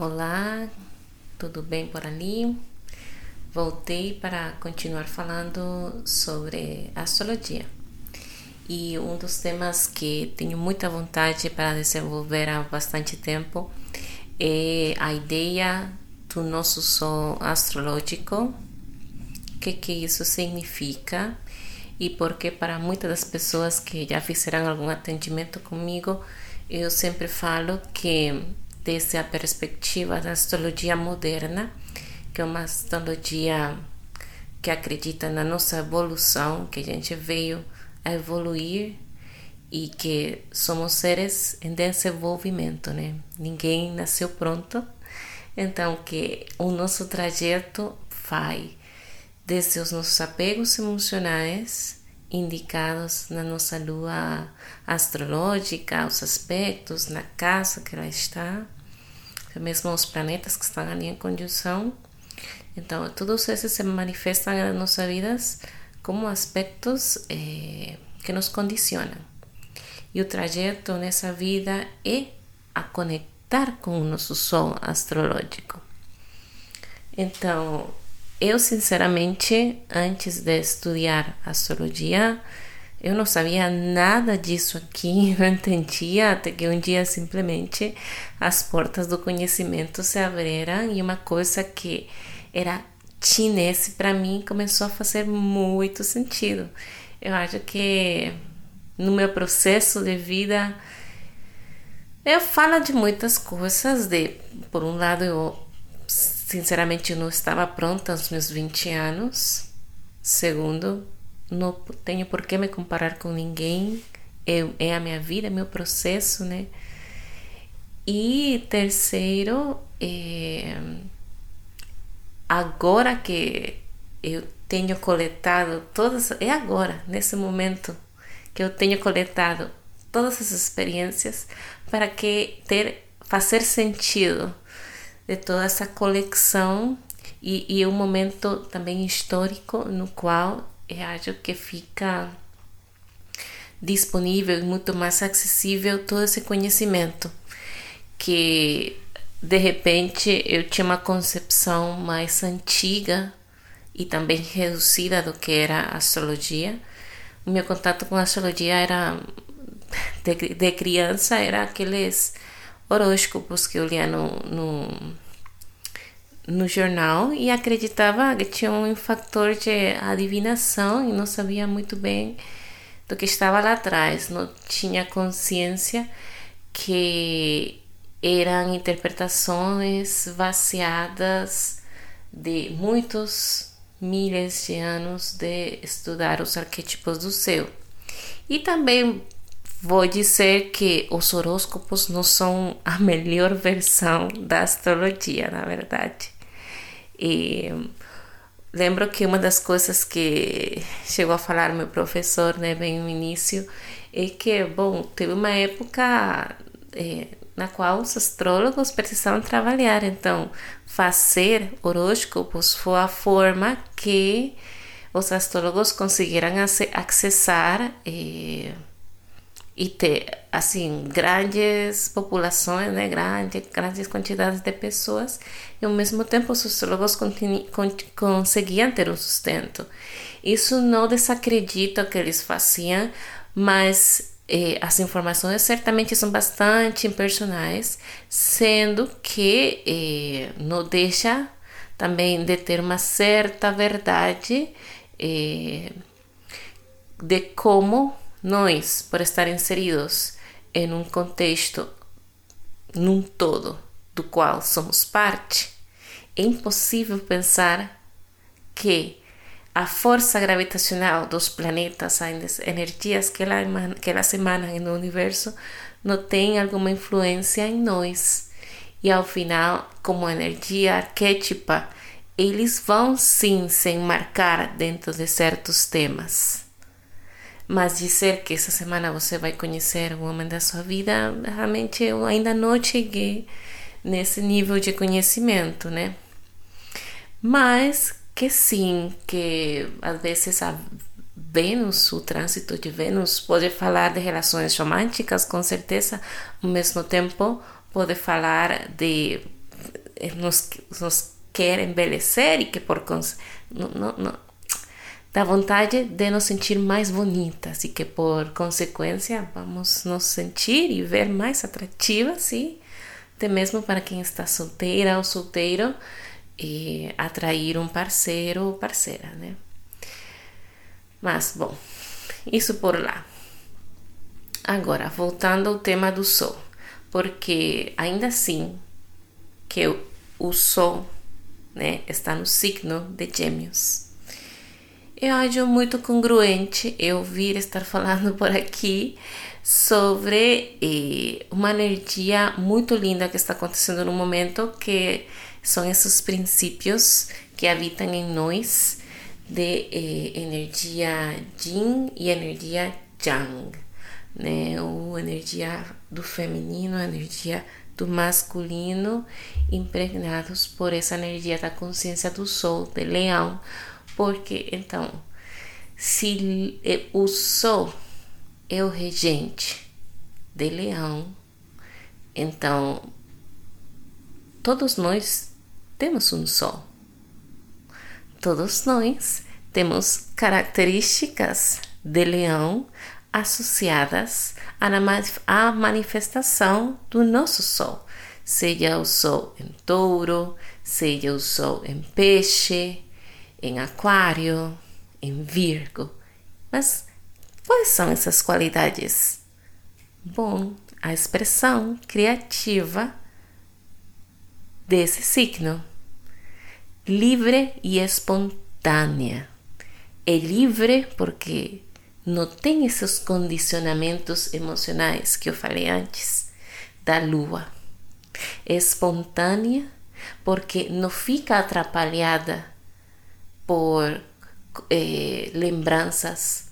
Olá, tudo bem por ali? Voltei para continuar falando sobre astrologia. E um dos temas que tenho muita vontade para desenvolver há bastante tempo é a ideia do nosso sol astrológico, o que, que isso significa e porque para muitas das pessoas que já fizeram algum atendimento comigo, eu sempre falo que desde a perspectiva da astrologia moderna, que é uma astrologia que acredita na nossa evolução, que a gente veio a evoluir e que somos seres em desenvolvimento, né? Ninguém nasceu pronto, então que o nosso trajeto vai desde os nossos apegos emocionais indicados na nossa lua astrológica, os aspectos na casa que ela está, mesmo os planetas que estão ali em conjunção. Então, todos esses se manifestam nas nossas vidas como aspectos eh, que nos condicionam. E o trajeto nessa vida é a conectar com o nosso sol astrológico. Então, eu sinceramente, antes de estudar astrologia, eu não sabia nada disso aqui, não entendia, até que um dia simplesmente as portas do conhecimento se abriram e uma coisa que era chinês para mim começou a fazer muito sentido. Eu acho que no meu processo de vida eu falo de muitas coisas, de por um lado eu sinceramente não estava pronta aos meus 20 anos. Segundo, não tenho por que me comparar com ninguém, é, é a minha vida, é meu processo, né? E terceiro, é, agora que eu tenho coletado todas, é agora, nesse momento, que eu tenho coletado todas as experiências para que ter fazer sentido de toda essa coleção e, e um momento também histórico no qual eu acho que fica disponível e muito mais acessível todo esse conhecimento que de repente eu tinha uma concepção mais antiga e também reduzida do que era a astrologia. O meu contato com a astrologia era de, de criança era aqueles horóscopos que eu lia no, no no jornal e acreditava que tinha um fator de adivinação e não sabia muito bem do que estava lá atrás, não tinha consciência que eram interpretações vaciadas de muitos milhares de anos de estudar os arquétipos do céu. E também vou dizer que os horóscopos não são a melhor versão da astrologia, na verdade. E lembro que uma das coisas que chegou a falar meu professor, né, bem no início, é que, bom, teve uma época é, na qual os astrólogos precisavam trabalhar, então fazer horóscopos foi a forma que os astrólogos conseguiram acessar é, e ter assim grandes populações, né, grandes grandes quantidades de pessoas e ao mesmo tempo os astrólogos conseguiam ter um sustento. Isso não desacredita o que eles faziam, mas eh, as informações certamente são bastante impersonais, sendo que eh, não deixa também de ter uma certa verdade eh, de como nós, por estar inseridos em um contexto, num todo, do qual somos parte, é impossível pensar que a força gravitacional dos planetas, as energias que, ela emana, que elas emanam no universo, não tem alguma influência em nós. E ao final, como energia arquétipa, eles vão sim se enmarcar dentro de certos temas. Mas dizer que essa semana você vai conhecer o homem da sua vida, realmente eu ainda não cheguei nesse nível de conhecimento, né? Mas que sim, que às vezes a Vênus, o trânsito de Vênus, pode falar de relações românticas, com certeza, ao mesmo tempo pode falar de eh, nos, nos quer embelecer e que por não, não, dá vontade de nos sentir mais bonitas e que por consequência vamos nos sentir e ver mais atrativas e até mesmo para quem está solteira ou solteiro e atrair um parceiro ou parceira, né? Mas bom, isso por lá. Agora, voltando ao tema do Sol, porque ainda assim que o Sol né, está no signo de Gêmeos. Eu acho muito congruente eu vir estar falando por aqui sobre eh, uma energia muito linda que está acontecendo no momento, que são esses princípios que habitam em nós de eh, energia Yin e energia Yang né? Ou energia do feminino, energia do masculino, impregnados por essa energia da consciência do sol, de leão. Porque então, se o sol é o regente de leão, então todos nós temos um sol. Todos nós temos características de leão associadas à manifestação do nosso Sol, seja o Sol em touro, seja o Sol em peixe, em aquário, em virgo. Mas quais são essas qualidades? Bom, a expressão criativa desse signo, livre e espontânea. É livre porque não tem esses condicionamentos emocionais que eu falei antes da lua. É espontânea porque não fica atrapalhada por eh, lembranças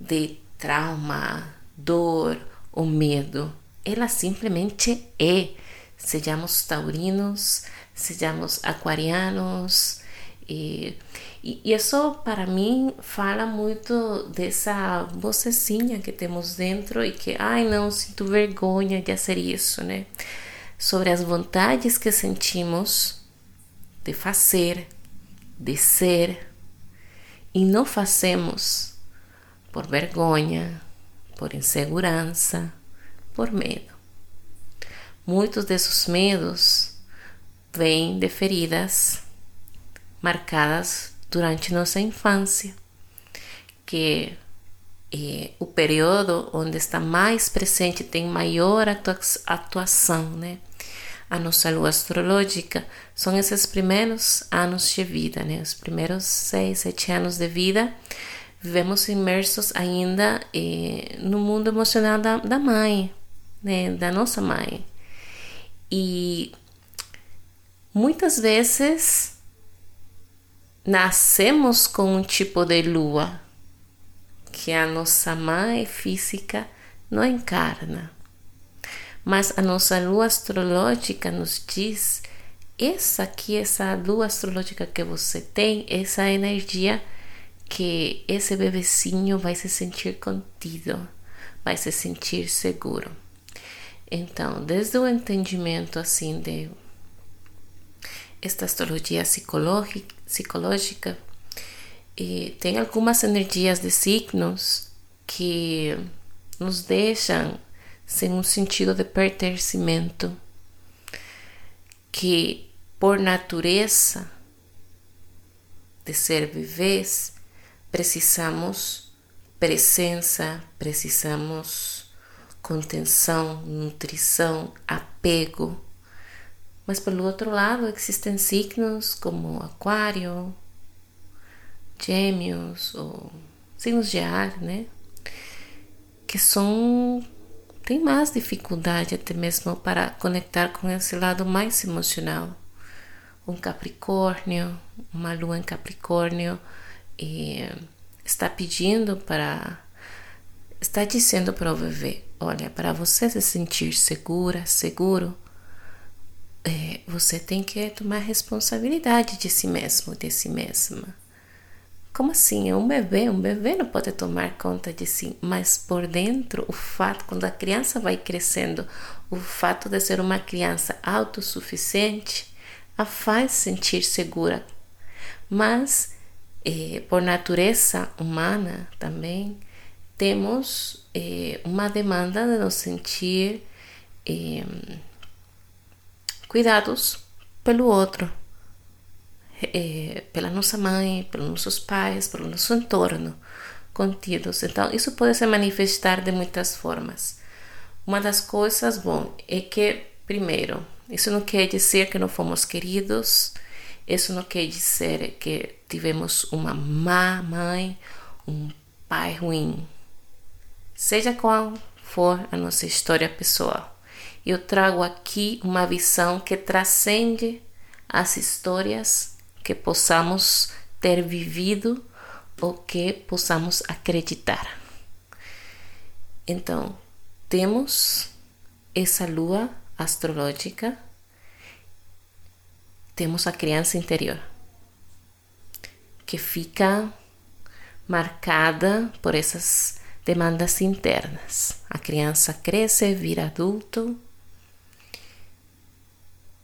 de trauma, dor ou medo. Ela simplesmente é. Sejamos taurinos, sejamos aquarianos, e, e, isso para mim fala muito dessa vocecinha que temos dentro e que, ai não, sinto vergonha de fazer isso, né? Sobre as vontades que sentimos de fazer, de ser, e não fazemos por vergonha, por insegurança, por medo. Muitos desses medos vêm de feridas marcadas durante nossa infância, que é o período onde está mais presente, tem maior atuação, né? A nossa lua astrológica são esses primeiros anos de vida, né? Os primeiros seis, sete anos de vida, vivemos imersos ainda eh, no mundo emocional da, da mãe, né? Da nossa mãe. E muitas vezes nascemos com um tipo de lua que a nossa mãe física não encarna. Mas a nossa lua astrológica nos diz essa aqui, essa lua astrológica que você tem, essa energia que esse bebecinho vai se sentir contido, vai se sentir seguro. Então, desde o entendimento assim de esta astrologia psicológica, tem algumas energias de signos que nos deixam sem um sentido de pertencimento, que por natureza de ser vivês precisamos presença, precisamos contenção, nutrição, apego mas pelo outro lado existem signos como Aquário, Gêmeos ou signos de ar, né? Que são tem mais dificuldade até mesmo para conectar com esse lado mais emocional. Um Capricórnio, uma lua em Capricórnio e está pedindo para está dizendo para o bebê, olha, para você se sentir segura, seguro, é, você tem que tomar responsabilidade de si mesmo, de si mesma. Como assim? É um bebê, um bebê não pode tomar conta de si, mas por dentro, o fato, quando a criança vai crescendo, o fato de ser uma criança autossuficiente, a faz sentir segura, mas eh, por natureza humana também temos eh, uma demanda de nos sentir eh, cuidados pelo outro, eh, pela nossa mãe, pelos nossos pais, pelo nosso entorno contidos. Então, isso pode se manifestar de muitas formas. Uma das coisas, bom, é que, primeiro, isso não quer dizer que não fomos queridos, isso não quer dizer que tivemos uma má mãe, um pai ruim. Seja qual for a nossa história pessoal, eu trago aqui uma visão que transcende as histórias que possamos ter vivido ou que possamos acreditar. Então, temos essa lua astrológica, temos a criança interior, que fica marcada por essas demandas internas. A criança cresce, vira adulto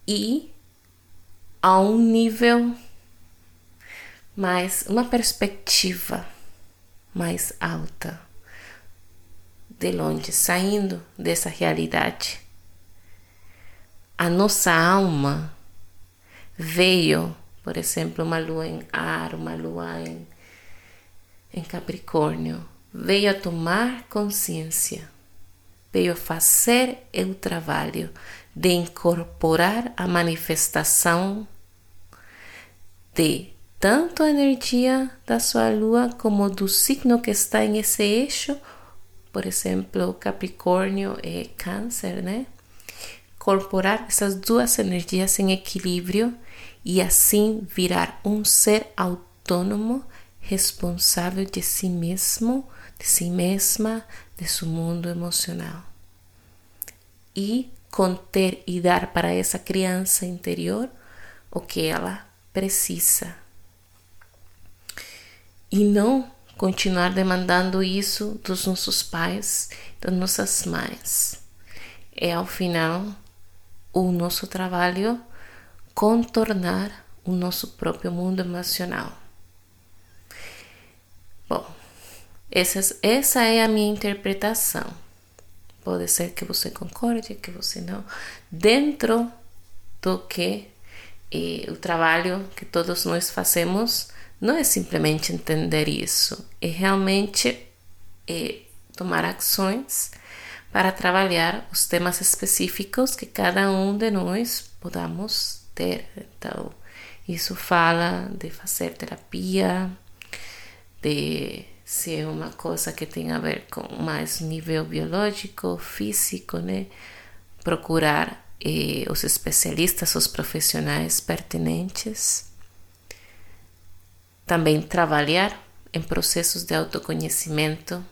e a um nível mais, uma perspectiva mais alta, de longe, saindo dessa realidade. A nossa alma veio, por exemplo, uma lua em ar, uma lua em, em Capricórnio, veio a tomar consciência, veio a fazer o trabalho de incorporar a manifestação de tanto a energia da sua lua como do signo que está em esse eixo, por exemplo, Capricórnio e Câncer, né? incorporar essas duas energias em equilíbrio e assim virar um ser autônomo, responsável de si mesmo, de si mesma, de seu mundo emocional. E conter e dar para essa criança interior o que ela precisa. E não continuar demandando isso dos nossos pais, das nossas mães. É ao final o nosso trabalho contornar o nosso próprio mundo emocional. Bom, essa, essa é a minha interpretação. Pode ser que você concorde, que você não. Dentro do que eh, o trabalho que todos nós fazemos não é simplesmente entender isso, é realmente eh, tomar ações para trabalhar os temas específicos que cada um de nós podamos ter. Então, isso fala de fazer terapia, de ser uma coisa que tem a ver com mais nível biológico, físico, né? Procurar eh, os especialistas, os profissionais pertinentes. Também trabalhar em processos de autoconhecimento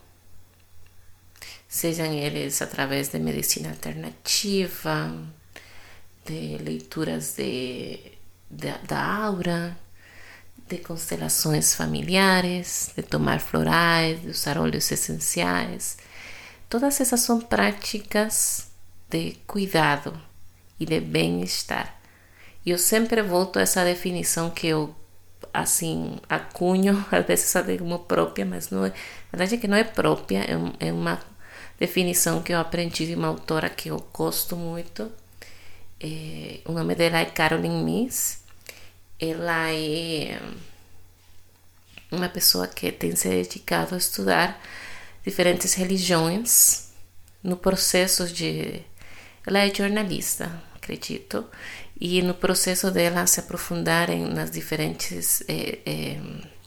sejam eles através de medicina alternativa, de leituras de, de, da aura, de constelações familiares, de tomar florais, de usar óleos essenciais. Todas essas são práticas de cuidado e de bem-estar. E eu sempre volto a essa definição que eu assim acunho, às vezes até como própria, mas não é, a verdade é que não é própria, é, é uma definição que eu aprendi de uma autora que eu gosto muito. É, o nome dela é Caroline Miss. Ela é uma pessoa que tem se dedicado a estudar diferentes religiões no processo de. Ela é jornalista, acredito, e no processo dela se aprofundar em, nas diferentes é, é,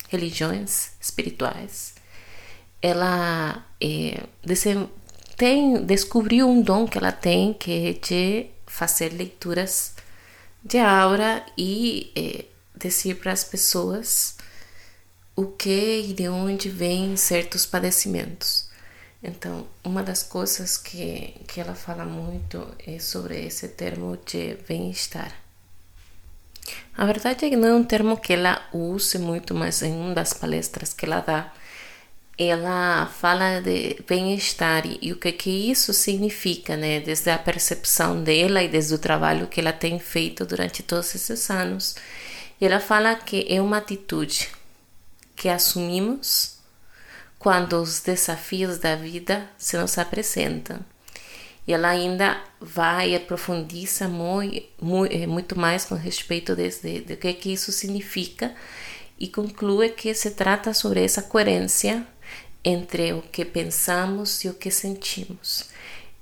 religiões espirituais, ela é, tem descobriu um dom que ela tem que é de fazer leituras de aura e é, dizer para as pessoas o que e de onde vêm certos padecimentos. Então, uma das coisas que, que ela fala muito é sobre esse termo de bem-estar. A verdade é que não é um termo que ela use muito, mas em uma das palestras que ela dá, ela fala de bem-estar e o que que isso significa, né? Desde a percepção dela e desde o trabalho que ela tem feito durante todos esses anos. Ela fala que é uma atitude que assumimos quando os desafios da vida se nos apresentam. E ela ainda vai e aprofundiza muito, muito, muito mais com respeito de, de, que, que isso significa e conclui que se trata sobre essa coerência entre o que pensamos e o que sentimos.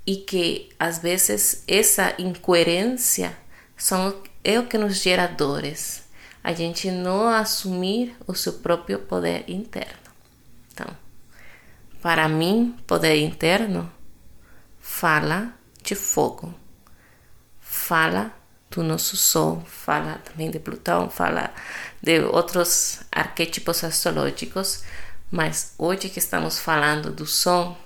E que às vezes essa incoerência são, é o que nos gera dores. A gente não assumir o seu próprio poder interno. Então, para mim, poder interno fala de fogo, fala do nosso Sol, fala também de Plutão, fala de outros arquétipos astrológicos, mas hoje que estamos falando do som,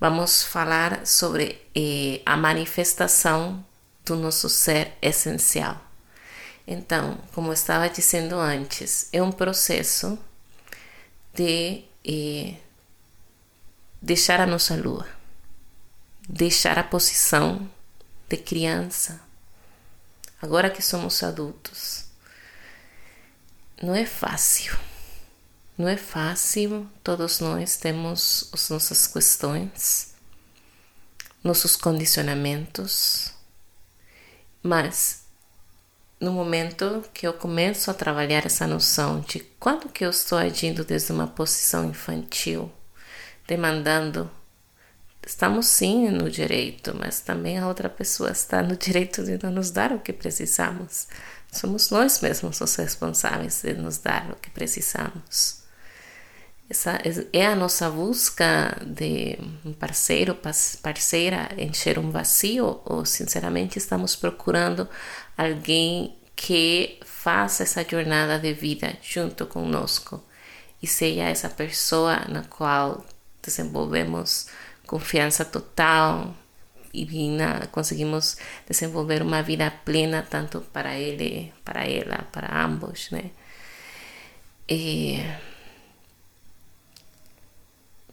vamos falar sobre eh, a manifestação do nosso ser essencial. Então, como eu estava dizendo antes, é um processo de eh, deixar a nossa lua, deixar a posição de criança, agora que somos adultos. Não é fácil não é fácil, todos nós temos as nossas questões, nossos condicionamentos, mas no momento que eu começo a trabalhar essa noção de quando que eu estou agindo desde uma posição infantil, demandando, estamos sim no direito, mas também a outra pessoa está no direito de não nos dar o que precisamos. Somos nós mesmos os responsáveis de nos dar o que precisamos. Essa é a nossa busca de um parceiro, parceira, encher um vazio ou sinceramente estamos procurando alguém que faça essa jornada de vida junto conosco e seja essa pessoa na qual desenvolvemos confiança total e na, conseguimos desenvolver uma vida plena tanto para ele, para ela, para ambos, né? E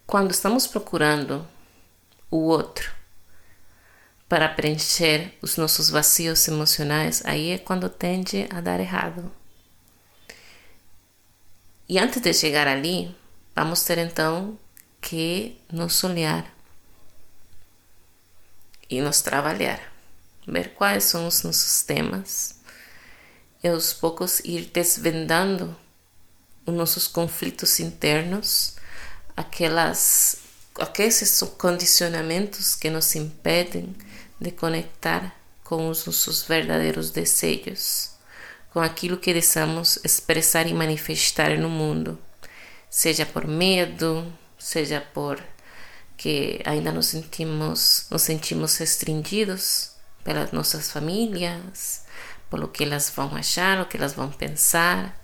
quando estamos procurando o outro para preencher os nossos vazios emocionais, aí é quando tende a dar errado. E antes de chegar ali, vamos ter então que nos olhar e nos trabalhar, ver quais são os nossos temas e aos poucos ir desvendando os nossos conflitos internos aquelas aqueles condicionamentos que nos impedem de conectar com os nossos verdadeiros desejos, com aquilo que desejamos expressar e manifestar no mundo, seja por medo, seja por que ainda nos sentimos, nos sentimos restringidos pelas nossas famílias, pelo que elas vão achar, o que elas vão pensar,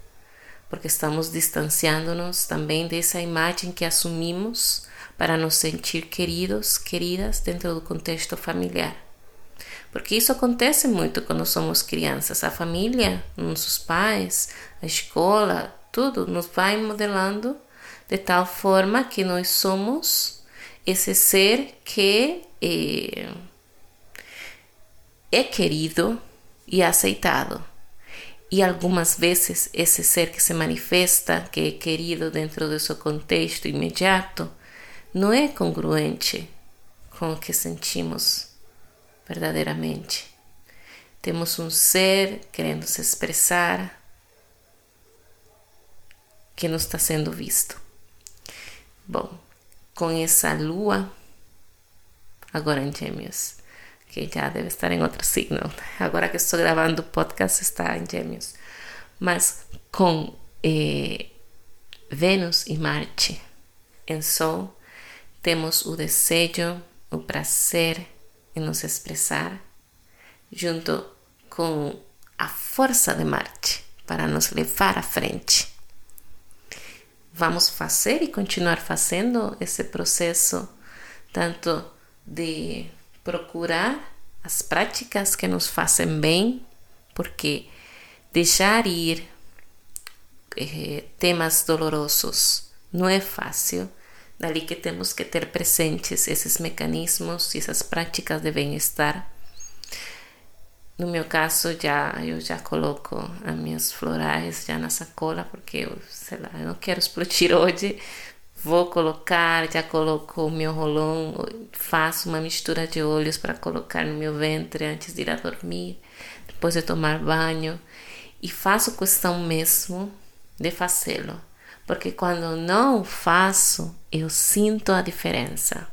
porque estamos distanciando-nos também dessa imagem que assumimos para nos sentir queridos, queridas dentro do contexto familiar. Porque isso acontece muito quando somos crianças. A família, nossos pais, a escola, tudo nos vai modelando de tal forma que nós somos esse ser que é, é querido e aceitado. E algumas vezes esse ser que se manifesta, que é querido dentro do seu contexto imediato, não é congruente com o que sentimos verdadeiramente. Temos um ser querendo se expressar que não está sendo visto. Bom, com essa lua, agora em Gêmeos, que já deve estar em outro signo. Agora que estou gravando o podcast, está em Gêmeos. Mas com eh, Vênus e Marte em Sol, temos o desejo, o prazer em nos expressar, junto com a força de Marte para nos levar à frente. Vamos fazer e continuar fazendo esse processo, tanto de procurar as práticas que nos fazem bem, porque deixar ir eh, temas dolorosos não é fácil, Dali que temos que ter presentes esses mecanismos e essas práticas de bem-estar. No meu caso, já eu já coloco as minhas florais já na sacola, porque eu, sei lá, eu não quero explodir hoje. Vou colocar, já coloco o meu rolão, faço uma mistura de óleos para colocar no meu ventre antes de ir a dormir, depois de tomar banho. E faço questão mesmo de fazê-lo porque quando não faço, eu sinto a diferença.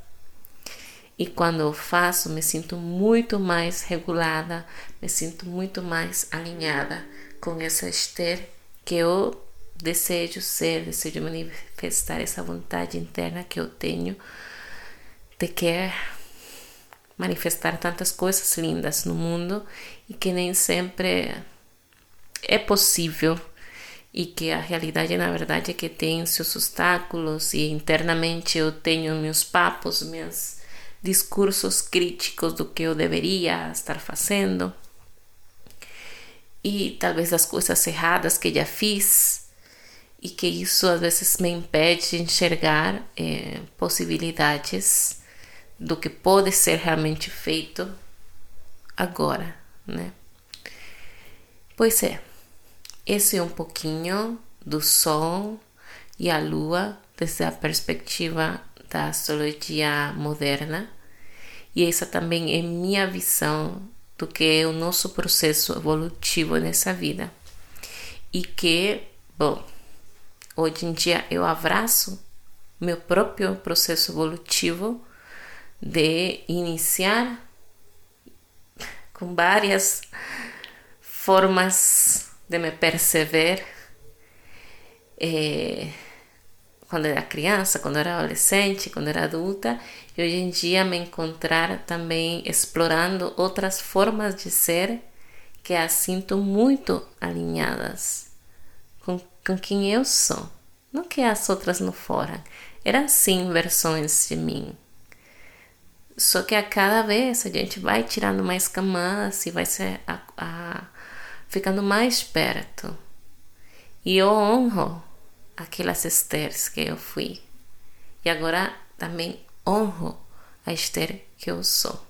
E quando eu faço, me sinto muito mais regulada, me sinto muito mais alinhada com essa Esther que eu desejo ser, desejo manifestar essa vontade interna que eu tenho de querer manifestar tantas coisas lindas no mundo e que nem sempre é possível e que a realidade na verdade é que tem seus obstáculos e internamente eu tenho meus papos, meus discursos críticos do que eu deveria estar fazendo e talvez as coisas erradas que já fiz e que isso às vezes me impede de enxergar eh, possibilidades do que pode ser realmente feito agora, né? Pois é. Esse é um pouquinho do Sol e a Lua desde a perspectiva da astrologia moderna. E essa também é minha visão do que é o nosso processo evolutivo nessa vida. E que, bom, hoje em dia eu abraço meu próprio processo evolutivo de iniciar com várias formas de me perceber eh, quando era criança, quando era adolescente, quando era adulta, e hoje em dia me encontrar também explorando outras formas de ser que as sinto muito alinhadas com, com quem eu sou. Não que as outras não foram, eram sim versões de mim. Só que a cada vez a gente vai tirando mais camadas e vai ser a, a ficando mais perto. E eu honro aquelas Esters que eu fui. E agora também honro a Esther que eu sou.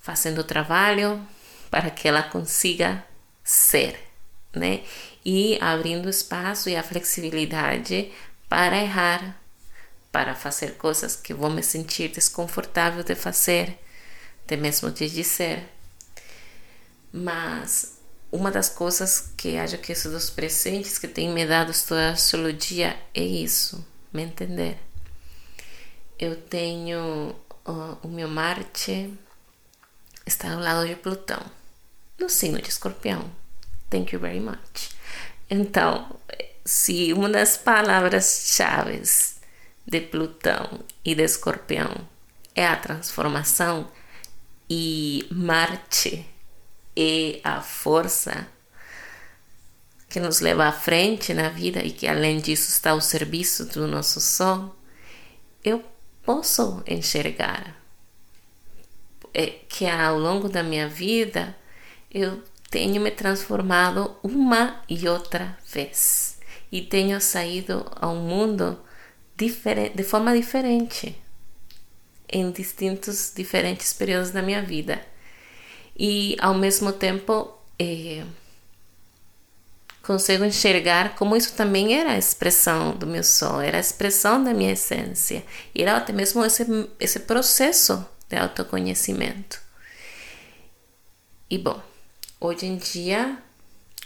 Fazendo trabalho para que ela consiga ser, né? E abrindo espaço e a flexibilidade para errar, para fazer coisas que vou me sentir desconfortável de fazer, de mesmo de dizer mas uma das coisas que acho que esses dos presentes que tem me dado a astrologia é isso, me entender. Eu tenho uh, o meu Marte está ao lado de Plutão, no signo de Escorpião. Thank you very much. Então, se uma das palavras-chave de Plutão e de Escorpião é a transformação e Marte é a força que nos leva à frente na vida e que além disso está ao serviço do nosso sol, eu posso enxergar. É que ao longo da minha vida eu tenho me transformado uma e outra vez e tenho saído ao mundo de forma diferente em distintos diferentes períodos da minha vida e ao mesmo tempo é, consigo enxergar como isso também era a expressão do meu sol, era a expressão da minha essência, e era até mesmo esse, esse processo de autoconhecimento. E bom, hoje em dia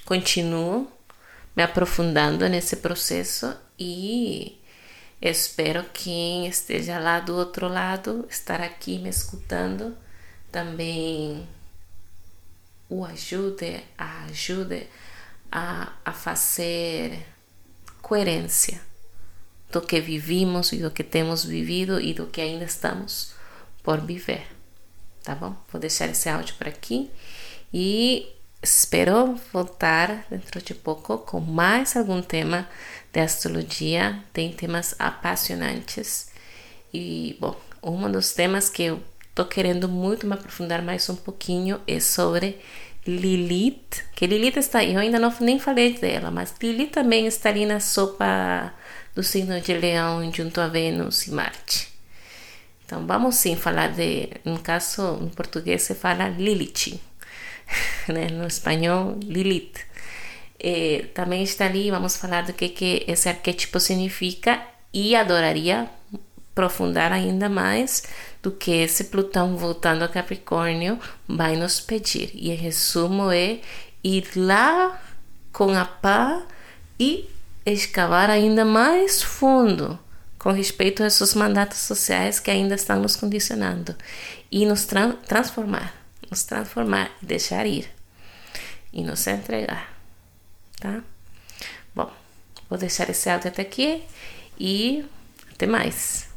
continuo me aprofundando nesse processo e espero que quem esteja lá do outro lado estar aqui me escutando também o ajude, a ajude a, a fazer coerência do que vivimos e do que temos vivido e do que ainda estamos por viver. Tá bom? Vou deixar esse áudio por aqui e espero voltar dentro de pouco com mais algum tema de astrologia. Tem temas apaixonantes e, bom, um dos temas que eu Estou querendo muito me aprofundar mais um pouquinho é sobre Lilith, que Lilith está, eu ainda não nem falei dela, mas Lilith também está ali na sopa do signo de Leão junto a Vênus e Marte. Então vamos sim falar de, no caso em português se fala Lilith, né? no espanhol Lilith. Também está ali, vamos falar do que, que esse arquétipo significa e adoraria aprofundar ainda mais do que esse Plutão voltando a Capricórnio vai nos pedir. E em resumo é ir lá com a pá e escavar ainda mais fundo com respeito a esses mandatos sociais que ainda estão nos condicionando e nos tra transformar, nos transformar e deixar ir e nos entregar, tá? Bom, vou deixar esse áudio até aqui e até mais.